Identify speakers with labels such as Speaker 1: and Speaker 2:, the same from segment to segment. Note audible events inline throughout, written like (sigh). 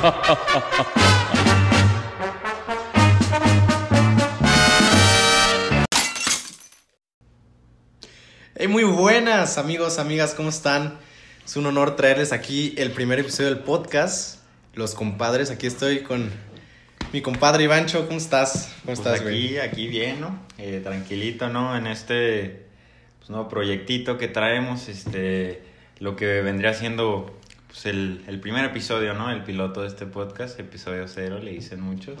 Speaker 1: (laughs) Hey, muy buenas amigos, amigas, ¿cómo están? Es un honor traerles aquí el primer episodio del podcast. Los compadres, aquí estoy con mi compadre Ivancho, ¿cómo estás? ¿Cómo
Speaker 2: Pues
Speaker 1: estás,
Speaker 2: aquí,
Speaker 1: güey?
Speaker 2: aquí bien, ¿no? Eh, tranquilito, ¿no? En este pues, nuevo proyectito que traemos, este, lo que vendría siendo pues, el, el primer episodio, ¿no? El piloto de este podcast, episodio cero, le dicen muchos.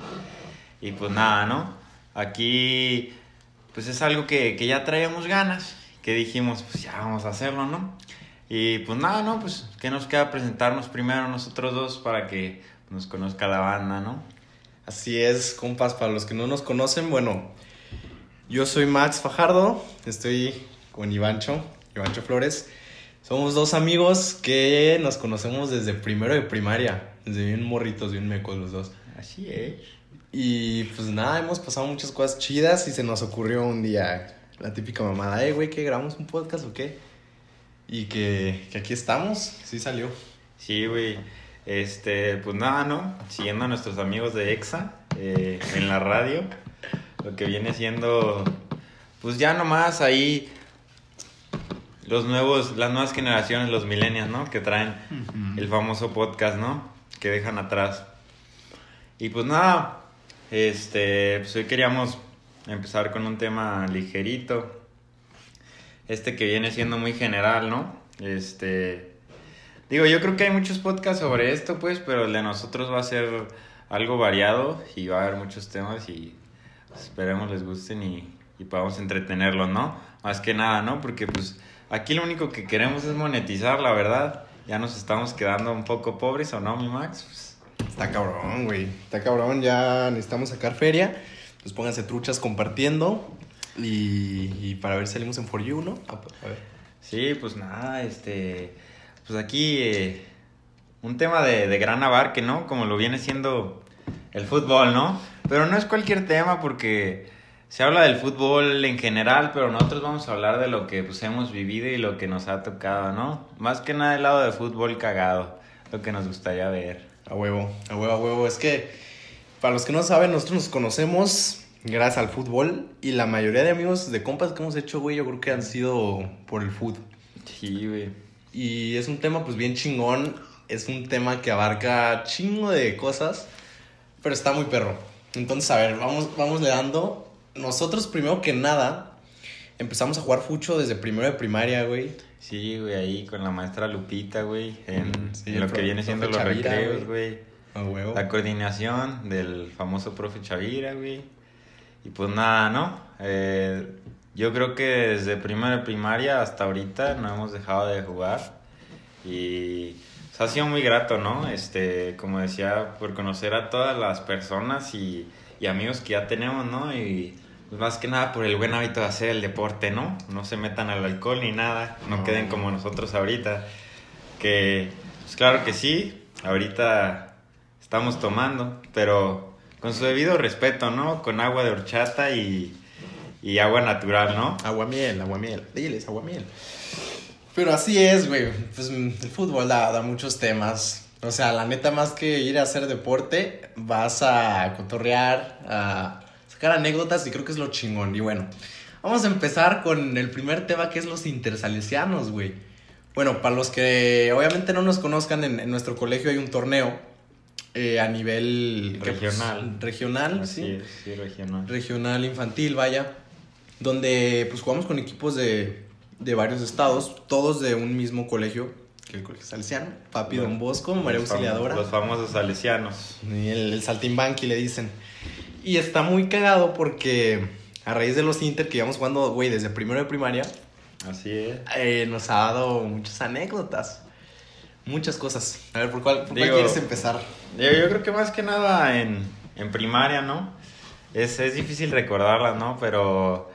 Speaker 2: Y pues nada, ¿no? Aquí, pues es algo que, que ya traíamos ganas, que dijimos, pues ya vamos a hacerlo, ¿no? Y pues nada, ¿no? Pues que nos queda presentarnos primero nosotros dos para que nos conozca la banda, ¿no?
Speaker 1: Así es, compas, para los que no nos conocen, bueno, yo soy Max Fajardo, estoy con Ivancho, Ivancho Flores. Somos dos amigos que nos conocemos desde primero de primaria, desde bien morritos, bien mecos los dos.
Speaker 2: Así es.
Speaker 1: Y pues nada, hemos pasado muchas cosas chidas y se nos ocurrió un día la típica mamada, eh, güey, que grabamos un podcast o qué. Y que, que aquí estamos, sí salió.
Speaker 2: Sí, güey. Este, pues nada, ¿no? Siguiendo a nuestros amigos de EXA eh, en la radio, lo que viene siendo, pues ya nomás ahí los nuevos, las nuevas generaciones, los millennials, ¿no? Que traen el famoso podcast, ¿no? Que dejan atrás. Y pues nada, este, pues hoy queríamos empezar con un tema ligerito. Este que viene siendo muy general, ¿no? Este, digo, yo creo que hay muchos podcasts sobre esto, pues, pero el de nosotros va a ser algo variado y va a haber muchos temas y esperemos les gusten y, y podamos entretenerlos, ¿no? Más que nada, ¿no? Porque pues aquí lo único que queremos es monetizar, la verdad. Ya nos estamos quedando un poco pobres, ¿o no, mi Max? Pues,
Speaker 1: Está cabrón, güey. Está cabrón, ya necesitamos sacar feria. Pues pónganse truchas compartiendo. Y, y para ver si salimos en For You, ¿no? A, a ver.
Speaker 2: Sí, pues nada, este, pues aquí eh, un tema de, de gran abarque, ¿no? Como lo viene siendo el fútbol, ¿no? Pero no es cualquier tema porque se habla del fútbol en general, pero nosotros vamos a hablar de lo que pues hemos vivido y lo que nos ha tocado, ¿no? Más que nada el lado de fútbol cagado, lo que nos gustaría ver.
Speaker 1: A huevo, a huevo, a huevo. Es que, para los que no saben, nosotros nos conocemos gracias al fútbol. Y la mayoría de amigos de compas que hemos hecho, güey, yo creo que han sido por el fútbol.
Speaker 2: Sí, güey.
Speaker 1: Y es un tema, pues, bien chingón. Es un tema que abarca chingo de cosas. Pero está muy perro. Entonces, a ver, vamos, vamos le dando. Nosotros, primero que nada, empezamos a jugar fucho desde primero de primaria, güey.
Speaker 2: Sí, güey, ahí con la maestra Lupita, güey, en,
Speaker 1: sí,
Speaker 2: en lo que viene siendo los
Speaker 1: Chavira,
Speaker 2: recreos, güey.
Speaker 1: A huevo.
Speaker 2: La coordinación del famoso profe Chavira, güey. Y pues nada, ¿no? Eh, yo creo que desde primera de primaria hasta ahorita no hemos dejado de jugar. Y pues, ha sido muy grato, ¿no? Este, como decía, por conocer a todas las personas y, y amigos que ya tenemos, ¿no? Y pues más que nada por el buen hábito de hacer el deporte, ¿no? No se metan al alcohol ni nada, no,
Speaker 1: No.
Speaker 2: queden como nosotros ahorita. Que, pues claro que sí, ahorita estamos tomando, pero con su debido respeto, ¿no? Con agua de horchata y, y agua natural, ¿no?
Speaker 1: Aguamiel, aguamiel. Diles, aguamiel. Pero así es, güey. Pues el fútbol da, da muchos temas. O sea, la neta, más que ir a hacer deporte, vas a cotorrear, a sacar anécdotas y creo que es lo chingón. Y bueno, vamos a empezar con el primer tema que es los intersalesianos, güey. Bueno, para los que obviamente no nos conozcan, en, en nuestro colegio hay un torneo eh, a nivel ¿qué, pues?
Speaker 2: Regional.
Speaker 1: regional,
Speaker 2: Así
Speaker 1: sí
Speaker 2: es, sí, regional.
Speaker 1: regional infantil, vaya, donde pues jugamos con equipos de, de varios estados, todos de un mismo colegio, que el colegio salesiano, Papi Don Bosco, María Auxiliadora,
Speaker 2: Los famosos salesianos.
Speaker 1: y el, el Saltimbanqui le dicen. Y está muy cagado porque a raíz de los Inter que íbamos jugando, güey, desde primero de primaria,
Speaker 2: Así es.
Speaker 1: eh, nos ha dado muchas anécdotas, muchas cosas. A ver, ¿por cuál, por cuál
Speaker 2: Digo-
Speaker 1: quieres empezar?
Speaker 2: Yo, yo creo que más que nada en, en primaria, ¿no? Es, es difícil recordarlas, ¿no? Pero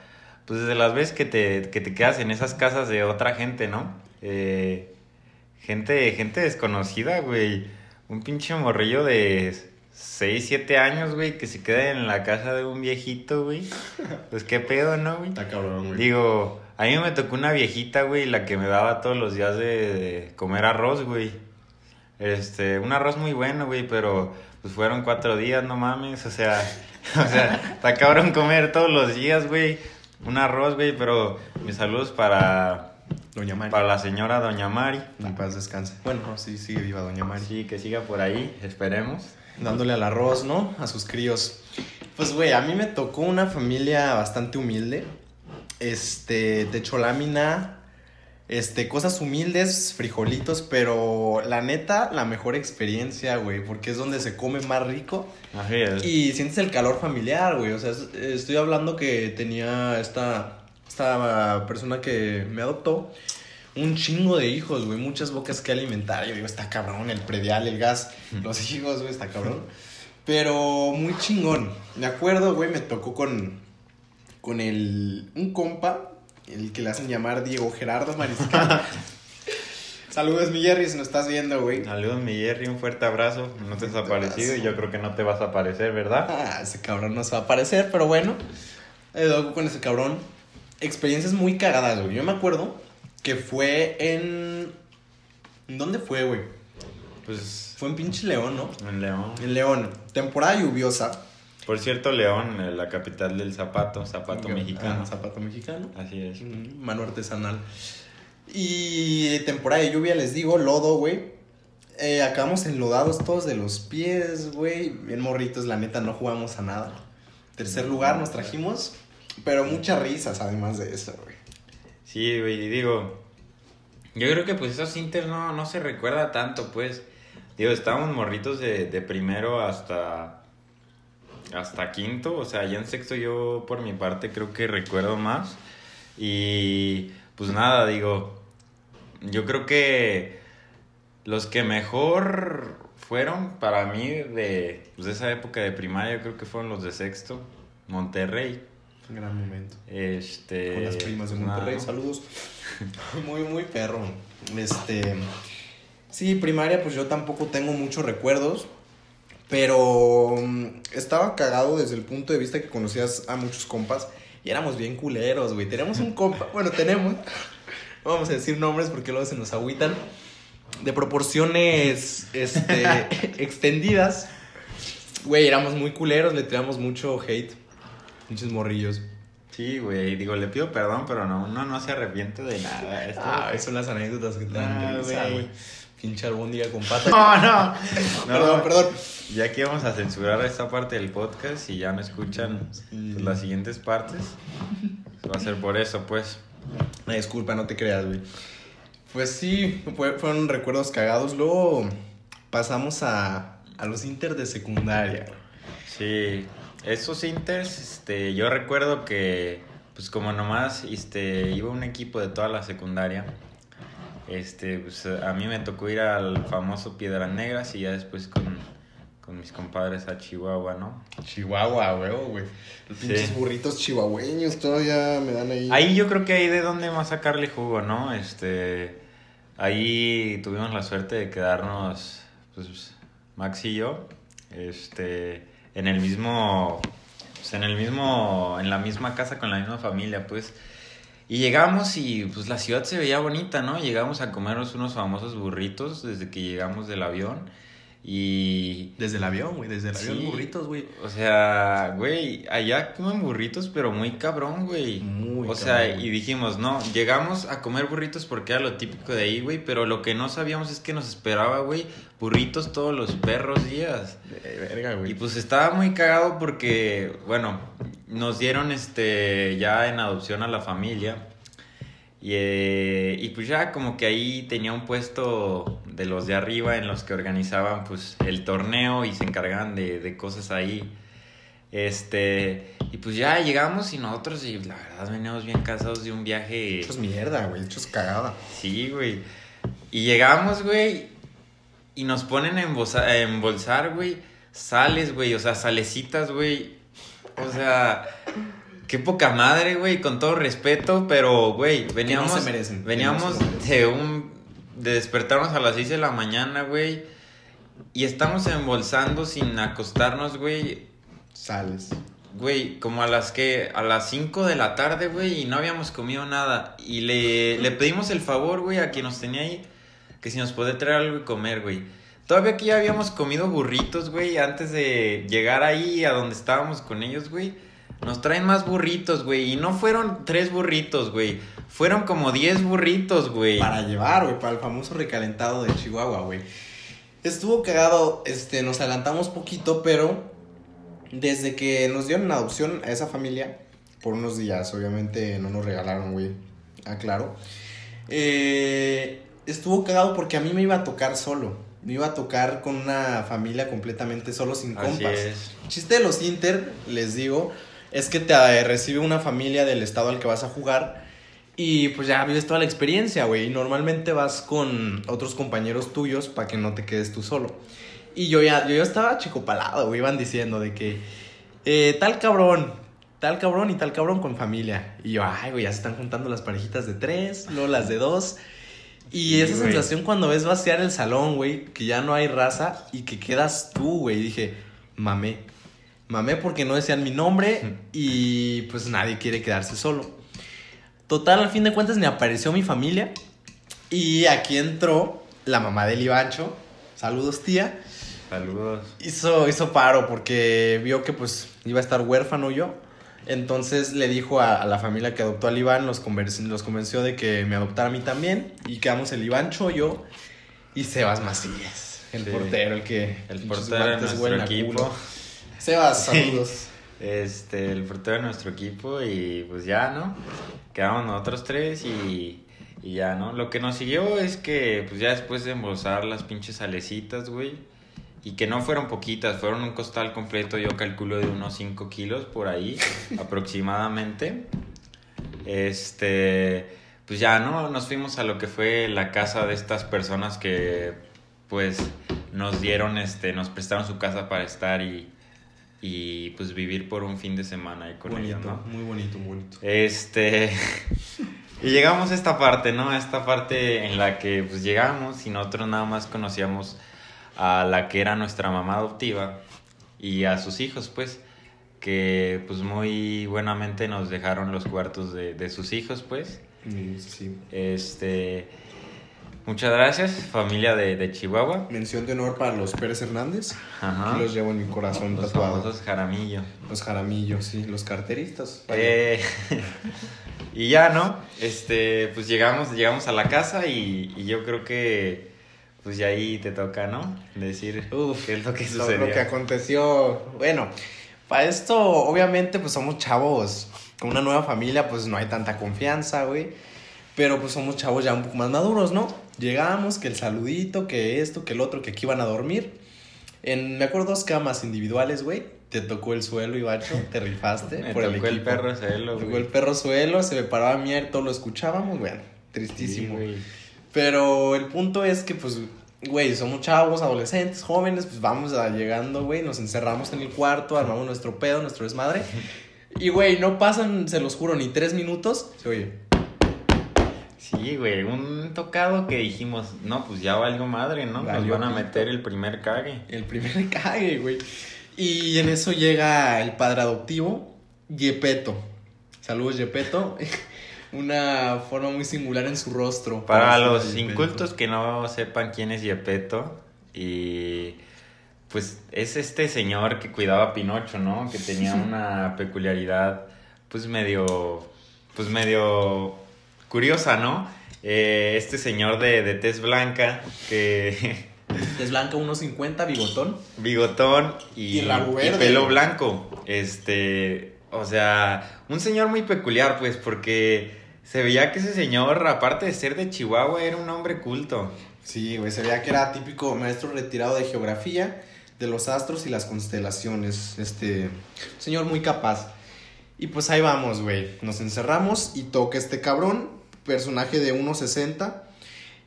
Speaker 2: pues desde las veces que te, que te quedas en esas casas de otra gente, ¿no? Eh, gente, gente desconocida, güey. Un pinche morrillo de 6, 7 años, güey, que se queda en la casa de un viejito, güey. (laughs) Pues qué pedo, ¿no, güey?
Speaker 1: Está cabrón, güey.
Speaker 2: Digo, a mí me tocó una viejita, güey, la que me daba todos los días de, de comer arroz, güey. Este, un arroz muy bueno, güey, pero pues fueron cuatro días, no mames, o sea, (laughs) o sea, está cabrón comer todos los días, güey, un arroz, güey, pero mis saludos para...
Speaker 1: Doña Mari.
Speaker 2: Para la señora Doña Mari.
Speaker 1: En paz descanse. Bueno, sí, sigue viva Doña Mari.
Speaker 2: Sí, que siga por ahí, esperemos.
Speaker 1: Dándole al arroz, ¿no? A sus críos. Pues, güey, a mí me tocó una familia bastante humilde. Este, techo lámina, este, cosas humildes, frijolitos, pero la neta, la mejor experiencia, güey, porque es donde se come más rico.
Speaker 2: Así es.
Speaker 1: Y sientes el calor familiar, güey. O sea, es- estoy hablando que tenía esta, esta persona que me adoptó un chingo de hijos, güey. Muchas bocas que alimentar. Yo digo, está cabrón, el predial, el gas, los hijos, güey, está cabrón. Pero muy chingón. Me acuerdo, güey, me tocó con, con el, un compa, el que le hacen llamar Diego Gerardo Mariscal. (laughs) Saludos, mi Jerry, si nos estás viendo, güey.
Speaker 2: Saludos, mi Jerry, un fuerte abrazo. No te has aparecido y yo creo que no te vas a aparecer, ¿verdad?
Speaker 1: Ah, ese cabrón no se va a aparecer, pero bueno. He dado con ese cabrón. Experiencias muy cagadas, güey. Yo me acuerdo que fue en. ¿En dónde fue, güey?
Speaker 2: Pues
Speaker 1: Fue en pinche León, ¿no?
Speaker 2: en León.
Speaker 1: En León. Temporada lluviosa.
Speaker 2: Por cierto, León, eh, la capital del zapato, zapato
Speaker 1: Ah,
Speaker 2: mexicano.
Speaker 1: zapato mexicano.
Speaker 2: Así es.
Speaker 1: Mano artesanal. Y temporada de lluvia, les digo, lodo, güey. Eh, acabamos enlodados todos de los pies, güey. Bien morritos, la neta, no jugamos a nada. Tercer lugar nos trajimos, pero muchas risas además de eso, güey.
Speaker 2: Sí, güey, digo, yo creo que pues esos Inter no, no se recuerda tanto, pues. Digo, estábamos morritos de, de primero hasta, hasta quinto, o sea, ya en sexto yo por mi parte creo que recuerdo más. Y pues nada, digo, yo creo que los que mejor fueron para mí de, pues, esa época de primaria, yo creo que fueron los de sexto, Monterrey.
Speaker 1: Gran momento.
Speaker 2: Este,
Speaker 1: Con las primas de Monterrey,
Speaker 2: ¿no?
Speaker 1: saludos. (laughs) Muy, muy perro. Este. Sí, primaria, pues yo tampoco tengo muchos recuerdos. Pero mm, estaba cagado desde el punto de vista que conocías a muchos compas y éramos bien culeros, güey. Tenemos un compa, (laughs) bueno, tenemos, no vamos a decir nombres porque luego se nos agüitan, de proporciones este, (laughs) extendidas. Güey, éramos muy culeros, le tiramos mucho hate, muchos morrillos.
Speaker 2: Sí, güey, digo, le pido perdón, pero no, uno no se arrepiente de nada. Esto-
Speaker 1: Ah, son las anécdotas que te dan
Speaker 2: Ah, güey.
Speaker 1: Pinche albóndiga con pata. (laughs)
Speaker 2: No, no, (laughs) no.
Speaker 1: Perdón, perdón.
Speaker 2: Ya que vamos a censurar esta parte del podcast y ya no escuchan pues, las siguientes partes, va a ser por eso, pues.
Speaker 1: Una disculpa, no te creas, güey. Pues sí, fue- fueron recuerdos cagados. Luego pasamos a, a los inter de secundaria.
Speaker 2: Sí, esos Inters, este, yo recuerdo que, pues como nomás, este, iba un equipo de toda la secundaria, este, pues a mí me tocó ir al famoso Piedras Negras y ya después con, con mis compadres a Chihuahua, ¿no?
Speaker 1: Chihuahua, güey, güey. Los
Speaker 2: Sí.
Speaker 1: pinches burritos chihuahueños todavía me dan ahí.
Speaker 2: Ahí yo creo que ahí de dónde más sacarle jugo, ¿no? Este, ahí tuvimos la suerte de quedarnos, pues, Max y yo, este, en el mismo, pues, en el mismo, en la misma casa con la misma familia, pues. Y llegamos y pues la ciudad se veía bonita, ¿no? Llegamos a comernos unos famosos burritos desde que llegamos del avión y
Speaker 1: Desde el avión, güey, desde el avión,
Speaker 2: Sí.
Speaker 1: burritos, güey.
Speaker 2: o sea, güey, allá comen burritos, pero muy cabrón, güey.
Speaker 1: Muy
Speaker 2: O sea,
Speaker 1: cabrón.
Speaker 2: y dijimos, no, llegamos a comer burritos porque era lo típico de ahí, güey, pero lo que no sabíamos es que nos esperaba, güey, burritos todos los perros días.
Speaker 1: De verga, güey.
Speaker 2: Y pues estaba muy cagado porque, bueno, nos dieron este ya en adopción a la familia. Y, eh, y pues ya como que ahí tenía un puesto de los de arriba en los que organizaban pues el torneo y se encargaban de, de cosas ahí. Este, y pues ya llegamos y nosotros, y la verdad veníamos bien cansados de un viaje.
Speaker 1: Hechos mierda, güey, hechos cagada.
Speaker 2: Sí, güey. Y llegamos, güey, y nos ponen a embolsa- a embolsar, güey, sales, güey, o sea, salecitas, güey. O sea, qué poca madre, güey, con todo respeto, pero, güey, veníamos,
Speaker 1: se merecen, que no
Speaker 2: veníamos
Speaker 1: se merecen.
Speaker 2: de un, de despertarnos a las 6 de la mañana, güey, y estamos embolsando sin acostarnos, güey,
Speaker 1: Sales.
Speaker 2: Güey, como a las que, a las 5 de la tarde, güey, y no habíamos comido nada. Y le, le pedimos el favor, güey, a quien nos tenía ahí, que si nos puede traer algo y comer, güey. Todavía aquí ya habíamos comido burritos, güey, antes de llegar ahí a donde estábamos con ellos, güey. Nos traen más burritos, güey. Y no fueron tres burritos, güey. Fueron como diez burritos, güey.
Speaker 1: Para llevar, güey, para el famoso recalentado de Chihuahua, güey. Estuvo cagado, este, nos adelantamos poquito, pero desde que nos dieron adopción a esa familia, por unos días, obviamente no nos regalaron, güey, aclaro. Eh, estuvo cagado porque a mí me iba a tocar solo. Me iba a tocar con una familia completamente solo, sin
Speaker 2: Así
Speaker 1: compas.
Speaker 2: es.
Speaker 1: Chiste de los Inter, les digo, es que te eh, recibe una familia del estado al que vas a jugar y pues ya vives toda la experiencia, güey. Y normalmente vas con otros compañeros tuyos para que no te quedes tú solo. Y yo ya, yo ya estaba chico palado, güey. Iban diciendo de que eh, tal cabrón, tal cabrón y tal cabrón con familia. Y yo, ay, güey, ya se están juntando las parejitas de tres, luego las de dos. Y esa
Speaker 2: güey.
Speaker 1: sensación cuando ves vaciar el salón, güey, que ya no hay raza y que quedas tú, güey. Dije, mamé. Mamé porque no decían mi nombre y pues nadie quiere quedarse solo. Total, al fin de cuentas me apareció mi familia y aquí entró la mamá del Ivancho. Saludos, tía.
Speaker 2: Saludos.
Speaker 1: Hizo, hizo paro porque vio que pues iba a estar huérfano yo. Entonces le dijo a, a la familia que adoptó al Iván, los, convenc- los convenció de que me adoptara a mí también. Y quedamos el Ivancho, yo y Sebas Macías, el
Speaker 2: Sí.
Speaker 1: portero, el que
Speaker 2: El portero de nuestro equipo.
Speaker 1: culo. Sebas, saludos.
Speaker 2: Este, el portero de nuestro equipo y pues ya, ¿no? Quedamos nosotros tres y, y ya, ¿no? Lo que nos siguió es que pues ya después de embolsar las pinches salecitas, güey, y que no fueron poquitas, fueron un costal completo, yo calculo de unos 5 kilos por ahí (laughs) aproximadamente. Este, pues ya, ¿no? Nos fuimos a lo que fue la casa de estas personas que pues nos dieron, este, nos prestaron su casa para estar y, y pues vivir por un fin de semana ahí con
Speaker 1: bonito,
Speaker 2: ellos, ¿no?
Speaker 1: muy bonito, muy bonito.
Speaker 2: Este. (laughs) Y llegamos a esta parte, ¿no? A esta parte en la que pues llegamos y nosotros nada más conocíamos a la que era nuestra mamá adoptiva y a sus hijos, pues, que pues muy buenamente nos dejaron los cuartos de, de sus hijos, pues.
Speaker 1: Mm, Sí.
Speaker 2: Este. Muchas gracias, familia de, de Chihuahua.
Speaker 1: Mención de honor para los Pérez Hernández.
Speaker 2: Ajá.
Speaker 1: Los llevo en mi corazón
Speaker 2: Los
Speaker 1: tatuado.
Speaker 2: famosos Jaramillo.
Speaker 1: Los Jaramillos, sí, los carteristas.
Speaker 2: Eh, (laughs) y ya, ¿no? Este, pues llegamos, llegamos a la casa y, y yo creo que pues ya ahí te toca, ¿no? Decir
Speaker 1: Uf,
Speaker 2: qué es lo que sucedió.
Speaker 1: lo que aconteció. Bueno, para esto, obviamente, pues somos chavos. Con una nueva familia, pues no hay tanta confianza, güey. Pero pues somos chavos ya un poco más maduros, ¿no? Llegamos, que el saludito, que esto, que el otro, que aquí iban a dormir. En, me acuerdo, dos camas individuales, güey. Te tocó el suelo, Ibacho, te rifaste. (laughs)
Speaker 2: Me
Speaker 1: por el
Speaker 2: tocó el,
Speaker 1: equipo.
Speaker 2: perro celo,
Speaker 1: Tocó
Speaker 2: güey.
Speaker 1: el perro suelo, se me paraba a mier, todo lo escuchábamos, bueno, tristísimo.
Speaker 2: Sí.
Speaker 1: Pero el punto es que, pues, güey, somos chavos, adolescentes, jóvenes, pues vamos a llegando, güey, nos encerramos en el cuarto, armamos nuestro pedo, nuestro desmadre. (laughs) Y, güey, no pasan, se los juro, ni tres minutos. Se oye.
Speaker 2: Sí, güey, un tocado que dijimos, no, pues ya valgo madre, ¿no? Nos van a meter el primer cague.
Speaker 1: El primer (laughs) cague, güey. Y en eso llega el padre adoptivo, Yepeto. Saludos, Yepeto. (laughs) Una forma muy singular en su rostro.
Speaker 2: Para los incultos que no sepan quién es Yepeto, y pues es este señor que cuidaba a Pinocho, ¿no? Que tenía (laughs) una peculiaridad, pues medio, pues medio curiosa, ¿no? Eh, este señor de, de tez blanca, que (laughs)
Speaker 1: Es blanca, 1.50, bigotón.
Speaker 2: bigotón y,
Speaker 1: Y
Speaker 2: y pelo blanco. Este, o sea, un señor muy peculiar, pues, porque se veía que ese señor, aparte de ser de Chihuahua, era un hombre culto.
Speaker 1: Sí, güey, se veía que era típico maestro retirado de geografía, de los astros y las constelaciones. Este, señor muy capaz. Y pues ahí vamos, güey. Nos encerramos y toca este cabrón, personaje de 1.60,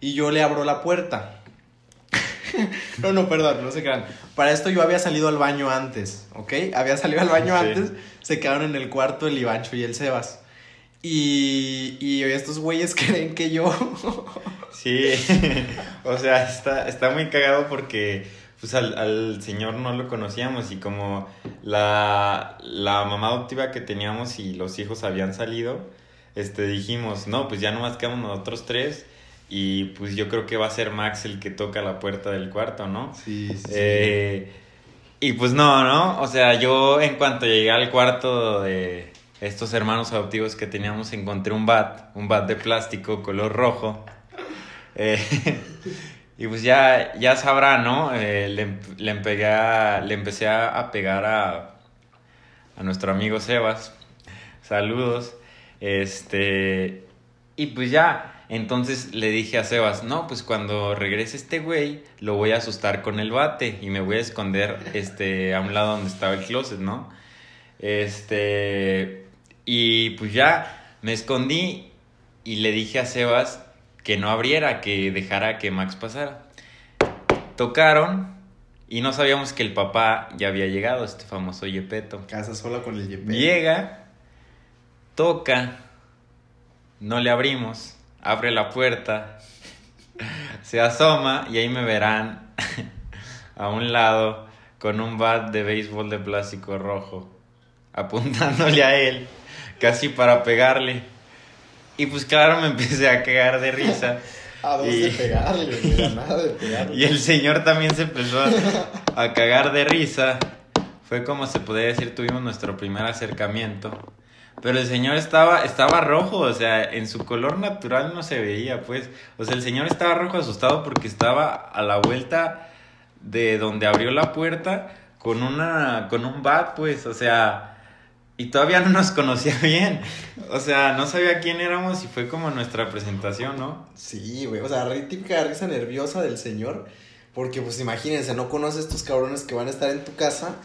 Speaker 1: y yo le abro la puerta. (laughs) no, no, perdón, no se crean. Para esto yo había salido al baño antes, ¿ok? Había salido al baño
Speaker 2: Sí.
Speaker 1: antes, se quedaron en el cuarto el Ivancho y el Sebas. Y, y estos güeyes (laughs) creen que yo...
Speaker 2: Sí, (laughs) o sea, está, está muy cagado porque pues al, al señor no lo conocíamos y como la, la mamá adoptiva que teníamos y los hijos habían salido, este dijimos, no, pues ya nomás quedamos nosotros tres Y pues yo creo que va a ser Max el que toca la puerta del cuarto, ¿no?
Speaker 1: Sí, sí.
Speaker 2: Eh, y pues no, ¿no? O sea, yo en cuanto llegué al cuarto de estos hermanos adoptivos que teníamos, encontré un bat, un bat de plástico color rojo. (laughs) Eh, y pues ya, ya sabrá, ¿no? Eh, le, le, le empecé a, pegar a, a nuestro amigo Sebas. Saludos. Este. Y pues ya. Entonces le dije a Sebas, no, pues cuando regrese este güey, lo voy a asustar con el bate y me voy a esconder este, a un lado donde estaba el closet, ¿no? Este, y pues ya me escondí y le dije a Sebas que no abriera, que dejara que Max pasara. Tocaron y no sabíamos que el papá ya había llegado, este famoso Yepeto.
Speaker 1: Casa sola con el Yepeto.
Speaker 2: Llega, toca, no le abrimos abre la puerta, se asoma y ahí me verán (laughs) a un lado con un bat de béisbol de plástico rojo, apuntándole a él, casi para pegarle. Y pues claro, me (laughs) empecé a cagar de risa.
Speaker 1: ¿A dónde y... pegarle? nada de pegarle. (laughs)
Speaker 2: Y el señor también se empezó a, a cagar de risa. Fue como se podría decir, tuvimos nuestro primer acercamiento. Pero el señor estaba, estaba rojo, o sea, en su color natural no se veía, pues. O sea, el señor estaba rojo asustado porque estaba a la vuelta de donde abrió la puerta con una, con un bat, pues, o sea, y todavía no nos conocía (laughs) bien. O sea, no sabía quién éramos y fue como nuestra presentación, ¿no?
Speaker 1: Sí, güey, o sea, típica risa nerviosa del señor, porque pues imagínense, no conoces estos cabrones que van a estar en tu casa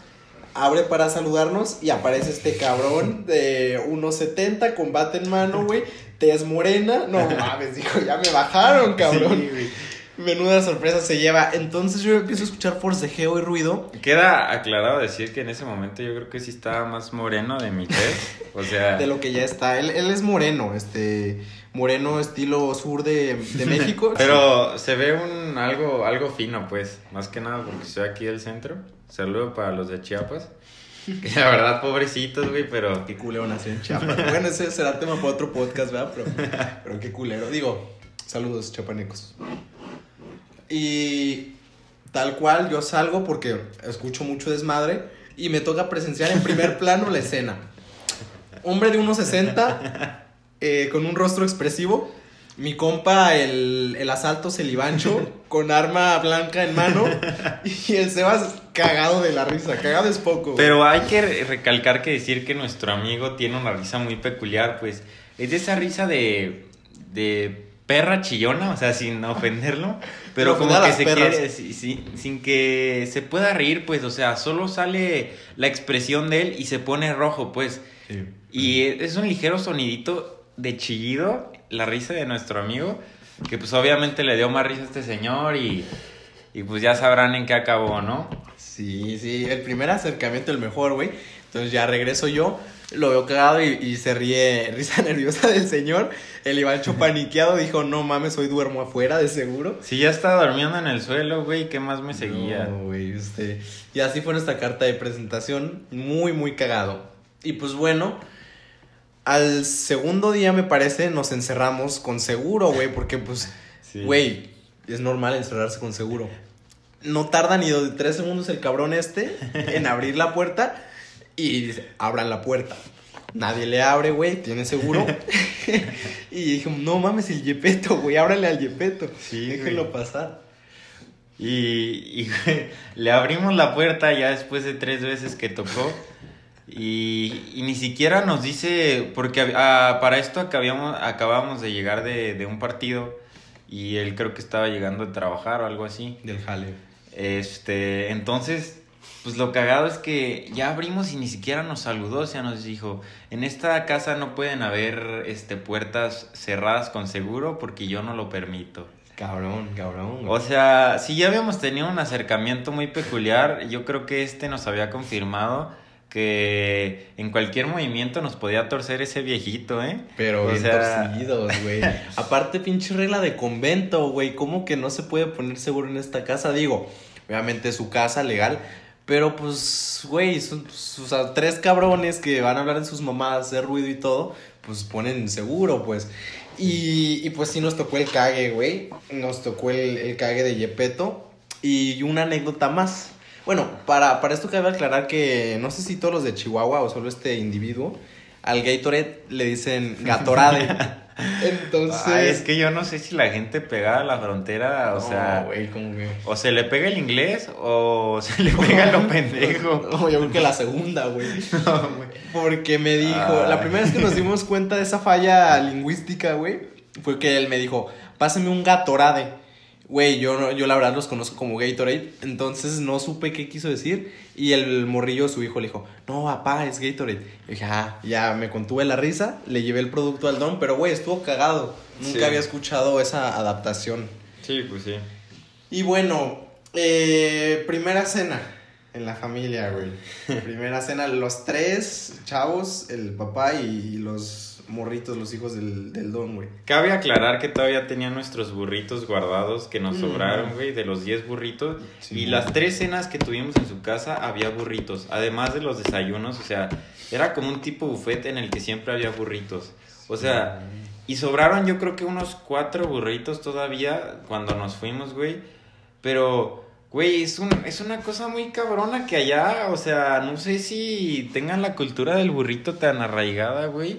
Speaker 1: abre para saludarnos y aparece este cabrón de 1.70 con bate en mano, güey. Tez morena. No mames, dijo, ya me bajaron, cabrón. Menuda sorpresa se lleva. Entonces yo empiezo a escuchar forcejeo y ruido.
Speaker 2: Queda aclarado decir que en ese momento yo creo que sí estaba más moreno de mi tez. O sea. (laughs)
Speaker 1: de lo que ya está. Él, él es moreno, este. Moreno estilo sur de, de México. (laughs)
Speaker 2: Pero se ve un algo, algo fino, pues. Más que nada porque estoy aquí del centro. Saludo para los de Chiapas. (laughs) la verdad, pobrecitos, güey, pero.
Speaker 1: Qué culero nació en Chiapas. bueno, ese será tema para otro podcast, ¿verdad? Pero, pero qué culero. Digo, saludos, chapanecos. Y tal cual, yo salgo porque escucho mucho desmadre y me toca presenciar en primer (laughs) plano la escena. Hombre de 1,60 eh, con un rostro expresivo mi compa, el, el asalto celibancho, (laughs) con arma blanca en mano. (laughs) Y el Sebas cagado de la risa. Cagado es poco.
Speaker 2: Pero hay que recalcar que decir que nuestro amigo tiene una risa muy peculiar, pues. Es de esa risa de. de perra chillona, o sea, sin ofenderlo. Pero como que se quiere. sin que se pueda reír, pues. O sea, solo sale la expresión de él y se pone rojo, pues. Y es un ligero sonidito de chillido la risa de nuestro amigo, que pues obviamente le dio más risa a este señor y, y pues ya sabrán en qué acabó, ¿no?
Speaker 1: Sí, sí, el primer acercamiento, el mejor, güey. Entonces ya regreso yo, lo veo cagado y, se ríe, (laughs) risa nerviosa del señor. El Ivancho (laughs) paniqueado dijo, no mames, hoy duermo afuera, de seguro.
Speaker 2: Sí, ya estaba durmiendo en el suelo, güey, ¿qué más me seguía?
Speaker 1: No, güey, este... Y así fue nuestra carta de presentación, muy, muy cagado. Y pues bueno, al segundo día, me parece, nos encerramos con seguro, güey, porque pues, güey, es normal encerrarse con seguro. No tarda ni dos, tres segundos el cabrón este en (laughs) abrir la puerta y dice, abran la puerta. Nadie le abre, güey, tiene seguro. (laughs) y dije, no mames, el Yepeto, güey, ábrale al Yepeto. Sí, Déjenlo pasar.
Speaker 2: Y, y (laughs) le abrimos la puerta ya después de tres veces que tocó. Y, ni siquiera nos dice, porque ah, para esto acabamos, acabamos de llegar de, un partido y él creo que estaba llegando a trabajar o algo así.
Speaker 1: Del jale.
Speaker 2: Este, entonces, pues lo cagado es que ya abrimos y ni siquiera nos saludó, o sea, nos dijo, en esta casa no pueden haber este, puertas cerradas con seguro porque yo no lo permito.
Speaker 1: Cabrón, cabrón.
Speaker 2: O sea, si ya habíamos tenido un acercamiento muy peculiar, yo creo que este nos había confirmado que en cualquier movimiento nos podía torcer ese viejito, ¿eh?
Speaker 1: Pero bien torcidos, güey. (laughs) Aparte, pinche regla de convento, güey. ¿Cómo que no se puede poner seguro en esta casa? Digo, obviamente es su casa legal. Pero pues, güey, son tres cabrones que van a hablar de sus mamás, hacer ruido y todo, pues ponen seguro, pues. Y, y pues sí nos tocó el cague, güey. Nos tocó el, el cague de Yepeto. Y una anécdota más. Bueno, para, para esto cabe aclarar que no sé si todos los de Chihuahua o solo este individuo, al Gatorade le dicen Gatorade. (laughs) Entonces.
Speaker 2: Ay, es que yo no sé si la gente pegada a la frontera, o
Speaker 1: No,
Speaker 2: sea,
Speaker 1: güey, como que.
Speaker 2: o se le pega el inglés o (laughs) se le pega lo pendejo. (laughs)
Speaker 1: No, yo creo que la segunda, güey. Porque me dijo,
Speaker 2: Ay.
Speaker 1: la primera vez que nos dimos cuenta de esa falla lingüística, güey, fue que él me dijo, pásame un Gatorade. Güey, yo, no- yo la verdad los conozco como Gatorade, entonces no supe qué quiso decir. Y el morrillo, su hijo, le dijo, no, papá, es Gatorade. Y dije, ah, ya me contuve la risa, le llevé el producto al don, pero güey, estuvo cagado. Nunca
Speaker 2: Sí.
Speaker 1: había escuchado esa adaptación.
Speaker 2: Sí, pues sí.
Speaker 1: Y bueno, eh, primera cena en la familia, güey. (laughs) primera cena, los tres chavos, el papá y los morritos, los hijos del, del don, güey.
Speaker 2: Cabe aclarar que todavía tenía nuestros burritos guardados que nos
Speaker 1: Mm.
Speaker 2: sobraron, güey, de los 10 burritos.
Speaker 1: Sí,
Speaker 2: y
Speaker 1: güey.
Speaker 2: las tres cenas que tuvimos en su casa había burritos. Además de los desayunos, o sea, era como un tipo buffet en el que siempre había burritos. O sea, y sobraron yo creo que unos cuatro burritos todavía cuando nos fuimos, güey. Pero, güey, es, un, es una cosa muy cabrona que allá, o sea, no sé si tengan la cultura del burrito tan arraigada, güey.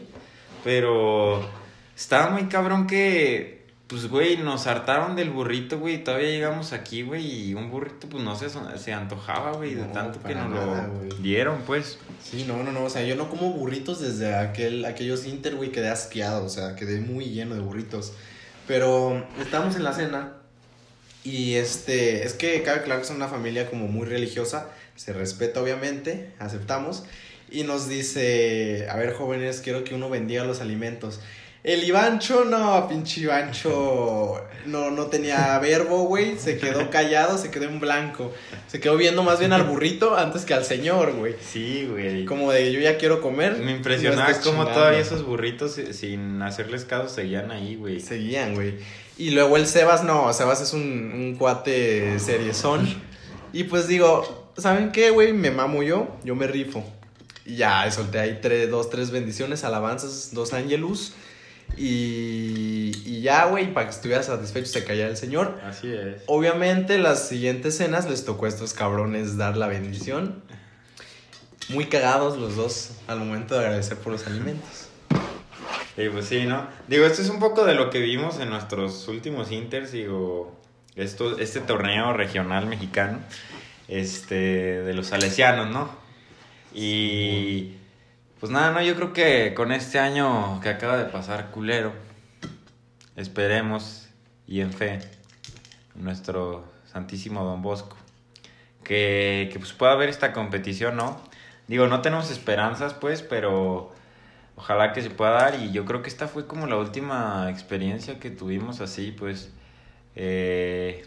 Speaker 2: Pero estaba muy cabrón que, pues, güey, nos hartaron del burrito, güey. Todavía llegamos aquí, güey, y un burrito, pues, no se, se antojaba, güey, de
Speaker 1: No,
Speaker 2: tanto que nos
Speaker 1: nada,
Speaker 2: lo
Speaker 1: güey.
Speaker 2: dieron, pues.
Speaker 1: Sí, no, no, no, o sea, yo no como burritos desde aquel, aquellos Inter, güey, quedé asqueado, o sea, quedé muy lleno de burritos. Pero estábamos en la cena y este, es que cabe claro que es una familia como muy religiosa, se respeta obviamente, aceptamos, y nos dice, a ver jóvenes, quiero que uno bendiga los alimentos. El Ivancho, no, pinche Ivancho, no, no tenía verbo, güey, se quedó (laughs) callado, se quedó en blanco, se quedó viendo más bien al burrito antes que al señor, güey.
Speaker 2: Sí, güey.
Speaker 1: Como de yo ya quiero comer.
Speaker 2: Me impresionaba
Speaker 1: no chingando.
Speaker 2: todavía esos burritos eh, sin hacerles caso seguían ahí, güey.
Speaker 1: Seguían, güey. Y luego el Sebas, no, Sebas es un, un cuate seriezón. Y pues digo, ¿saben qué, güey? Me mamo yo, yo me rifo. Ya, solté ahí tres, dos, tres bendiciones, alabanzas, dos ángelus. Y, y ya, güey, para que estuviera satisfecho se callara el Señor.
Speaker 2: Así es.
Speaker 1: Obviamente, las siguientes cenas les tocó a estos cabrones dar la bendición. Muy cagados los dos al momento de agradecer por los alimentos.
Speaker 2: Y pues sí, ¿no? Digo, esto es un poco de lo que vimos en nuestros últimos inters, digo, esto, este torneo regional mexicano, este, de los salesianos, ¿no? Y pues nada, no, yo creo que con este año que acaba de pasar culero, esperemos y en fe, nuestro Santísimo Don Bosco, que, que pues pueda haber esta competición, ¿no? Digo, no tenemos esperanzas, pues, pero ojalá que se pueda dar y yo creo que esta fue como la última experiencia que tuvimos así, pues, eh,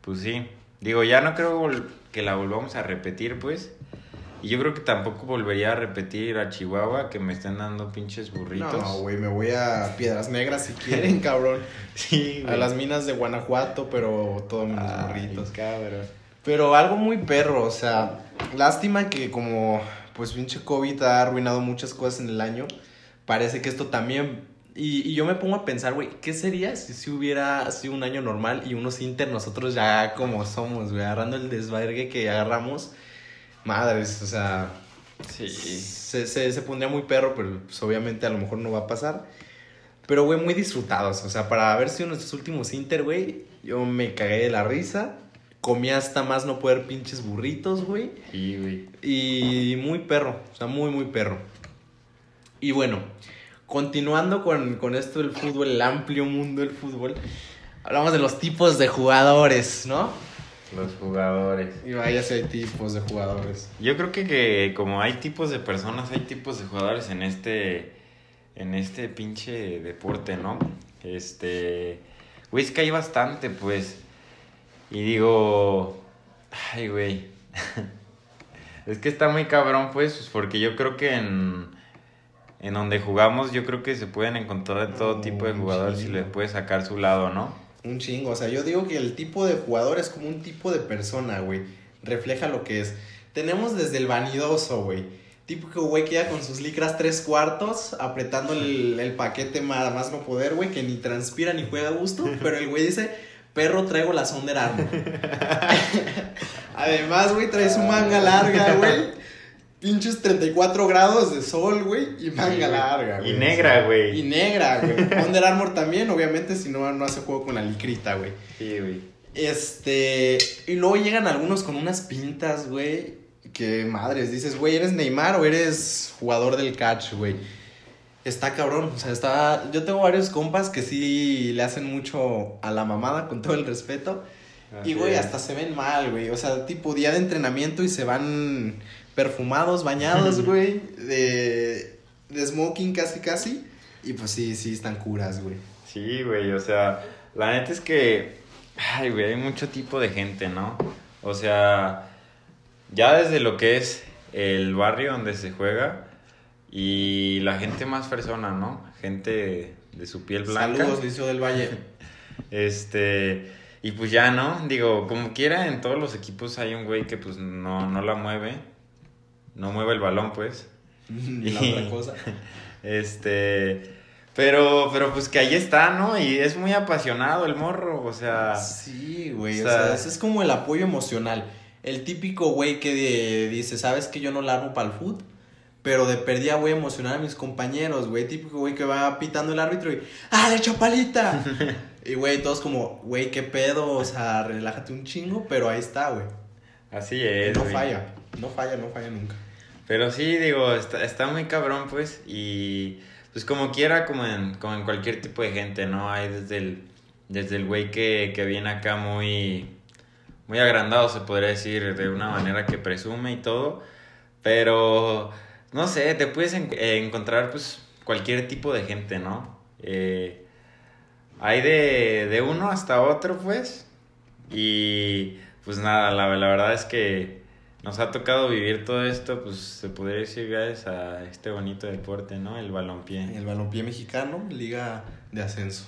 Speaker 2: pues sí, digo, ya no creo que la volvamos a repetir, pues, y yo creo que tampoco volvería a repetir a Chihuahua que me estén dando pinches burritos.
Speaker 1: No, güey, me voy a Piedras Negras si quieren, (laughs) cabrón.
Speaker 2: Sí,
Speaker 1: A las minas de Guanajuato, pero todo menos
Speaker 2: Ay,
Speaker 1: burritos.
Speaker 2: cabrón.
Speaker 1: Pero algo muy perro, o sea, lástima que como pues pinche COVID ha arruinado muchas cosas en el año, parece que esto también... Y, y yo me pongo a pensar, güey, ¿qué sería si, si hubiera sido un año normal y unos Inter nosotros ya como somos, güey, agarrando el desvergue que agarramos? Madres, o sea,
Speaker 2: Sí.
Speaker 1: se, se, se pondría muy perro, pero pues, obviamente a lo mejor no va a pasar. Pero, güey, muy disfrutados. O sea, para haber sido nuestros últimos Inter, güey, yo me cagué de la risa. Comí hasta más no poder pinches burritos, güey.
Speaker 2: Sí, güey.
Speaker 1: Y muy perro, o sea, muy, muy perro. Y bueno, continuando con, con esto del fútbol, el amplio mundo del fútbol, hablamos de los tipos de jugadores, ¿no?
Speaker 2: Los jugadores.
Speaker 1: Y vaya si hay tipos de jugadores.
Speaker 2: Yo creo que, que como hay tipos de personas, hay tipos de jugadores en este en este pinche deporte, ¿no? Este, güey, es que hay bastante, pues. Y digo, ay, güey. (laughs) es que está muy cabrón, pues, porque yo creo que en en donde jugamos, yo creo que se pueden encontrar de todo tipo de
Speaker 1: Un
Speaker 2: jugadores y
Speaker 1: chingo.
Speaker 2: le puede sacar su lado, ¿no?
Speaker 1: Un chingo, o sea, yo digo que el tipo de jugador es como un tipo de persona, güey. Refleja lo que es. Tenemos desde el vanidoso, güey. Típico güey que ya con sus licras tres cuartos, apretando el, el paquete más, más no poder, güey, que ni transpira ni juega a gusto, (laughs) pero el güey dice, perro traigo la Armour. (laughs) Además, güey, trae su manga larga, güey. Pinches 34 grados de sol, güey, y manga larga, güey.
Speaker 2: Y negra, güey.
Speaker 1: Y negra, güey. Under Armour también, obviamente, si no, no hace juego con la licrita, güey.
Speaker 2: Sí, güey.
Speaker 1: Este. Y luego llegan algunos con unas pintas, güey. Que madres, dices, güey, ¿eres Neymar o eres jugador del catch, güey? Está cabrón, o sea, está... Yo tengo varios compas que sí le hacen mucho a la mamada, con todo el respeto. y, güey, hasta se ven mal, güey. O sea, tipo día de entrenamiento y se van perfumados, bañados, güey. De, de smoking casi, casi. Y pues sí, sí, están curas, güey.
Speaker 2: Sí, güey, o sea, la neta es que... Ay, güey, hay mucho tipo de gente, ¿no? O sea, ya desde lo que es el barrio donde se juega y la gente más persona, ¿no? Gente de su piel blanca.
Speaker 1: Saludos, Liceo del Valle. (laughs)
Speaker 2: este, y pues ya, ¿no? Digo, como quiera, en todos los equipos hay un güey que pues no, no la mueve, no mueve el balón, pues. (laughs)
Speaker 1: la otra cosa. (laughs)
Speaker 2: Este, pero, pero pues que ahí está, ¿no? Y es muy apasionado el morro, o sea.
Speaker 1: Sí, güey, o sea, es como el apoyo emocional. El típico güey que dice, ¿sabes que yo no la hago para el fútbol? Pero de perdida voy a emocionar a mis compañeros, güey. Típico güey que va pitando el árbitro y ¡Ah, de chapalita! (laughs) y güey, todos como, güey, qué pedo, o sea, relájate un chingo, pero ahí está, güey.
Speaker 2: Así es.
Speaker 1: No falla, no falla, no falla nunca.
Speaker 2: Pero sí, digo, está, está muy cabrón, pues, y pues como quiera, como en, como en cualquier tipo de gente, ¿no? Hay desde el, desde el güey que, que viene acá muy, muy agrandado, se podría decir, de una manera que presume y todo, pero no sé, te puedes encontrar pues cualquier tipo de gente, ¿no? Eh, hay de, de, uno hasta otro, pues. Y pues nada, la, la, verdad es que nos ha tocado vivir todo esto, pues se podría decir gracias a este bonito deporte, ¿no? El balompié.
Speaker 1: El balompié mexicano, liga de ascenso.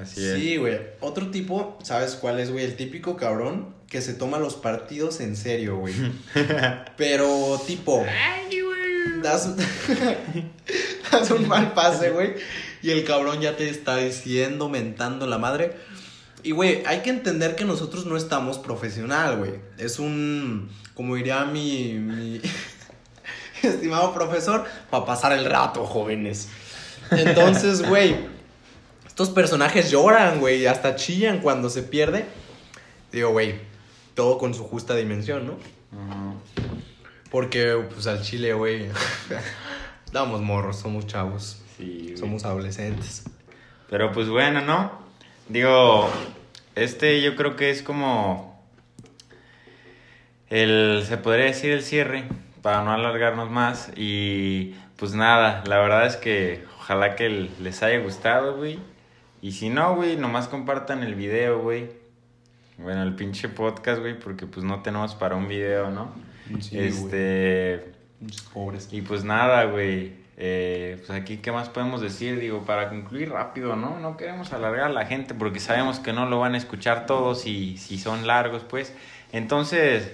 Speaker 2: Así es.
Speaker 1: Sí, güey. Otro tipo, ¿sabes cuál es, güey? El típico cabrón que se toma los partidos en serio, güey. (laughs) Pero tipo... Ay, das, (laughs) das un mal pase, güey. Y el cabrón ya te está diciendo, mentando la madre. Y, güey, hay que entender que nosotros no estamos profesional, güey. Es un, como diría mi, mi (laughs) estimado profesor, para pasar el rato, jóvenes. Entonces, (laughs) güey, estos personajes lloran, güey, hasta chillan cuando se pierde. Digo, güey, todo con su justa dimensión, ¿no? Porque, pues, al chile, güey, (laughs) damos morros, somos chavos.
Speaker 2: Sí,
Speaker 1: somos adolescentes.
Speaker 2: Pero, pues, bueno, ¿no? Digo, este yo creo que es como el, se podría decir el cierre, para no alargarnos más. Y, pues, nada, la verdad es que ojalá que les haya gustado, güey. Y si no, güey, nomás compartan el video, güey. Bueno, el pinche podcast, güey, porque pues no tenemos para un video, ¿no?
Speaker 1: Sí,
Speaker 2: este.
Speaker 1: Muchos pobres.
Speaker 2: Y pues nada, güey. Eh, pues aquí, ¿qué más podemos decir? Digo, para concluir rápido, ¿no? No queremos alargar a la gente porque sabemos que no lo van a escuchar todos y si son largos, pues. Entonces,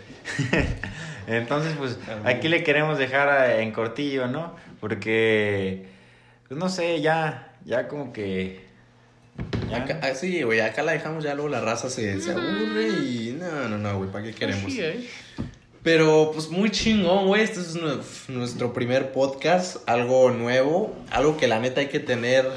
Speaker 2: (laughs) entonces, pues aquí le queremos dejar en cortillo, ¿no? Porque, pues no sé, ya, ya como que
Speaker 1: Acá, ah, sí, güey, acá la dejamos ya luego la raza se, se aburre y no, no, no, güey, ¿para qué queremos?
Speaker 2: Sí, ¿eh?
Speaker 1: Pero pues muy chingón, güey, este es nuestro primer podcast, algo nuevo, algo que la neta hay que tener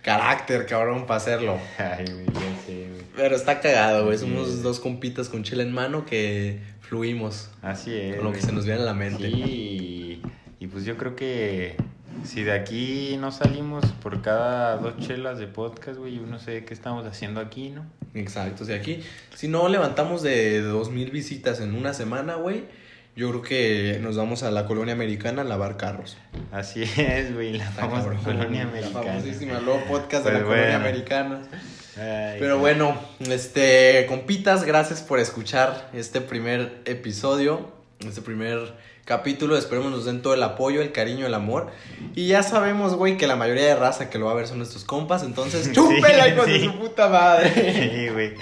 Speaker 1: carácter, cabrón, para hacerlo. (laughs)
Speaker 2: Ay, güey, sí, güey.
Speaker 1: Pero está cagado, güey, somos dos compitas con chile en mano que fluimos.
Speaker 2: Así es.
Speaker 1: Con lo que se nos viene a la mente.
Speaker 2: Sí, y pues yo creo que si de aquí no salimos por cada dos chelas de podcast, güey, uno sé qué estamos haciendo aquí, ¿no?
Speaker 1: Exacto, sea, aquí, si no levantamos de dos mil visitas en una semana, güey, yo creo que nos vamos a la colonia americana a lavar carros.
Speaker 2: Así es, güey, la famosa colonia americana.
Speaker 1: La famosísima, luego podcast de la colonia americana. Pero bueno, este, compitas, gracias por escuchar este primer episodio, este primer capítulo. Esperemos nos den todo el apoyo, el cariño, el amor. Y ya sabemos, güey, que la mayoría de raza que lo va a ver son nuestros compas. Entonces, (laughs) chúpela, hijo de su puta madre. (laughs)
Speaker 2: Sí, güey.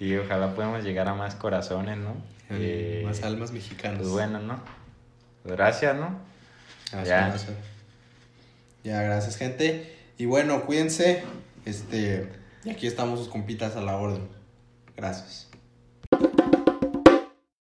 Speaker 2: Y ojalá podamos llegar a más corazones, ¿no?
Speaker 1: Eh, más almas mexicanas.
Speaker 2: Pues bueno, ¿no? Gracias, ¿no? ya.
Speaker 1: Gracias. Ya, gracias, gente. Y bueno, cuídense. Este, y aquí estamos sus compitas a la orden. Gracias.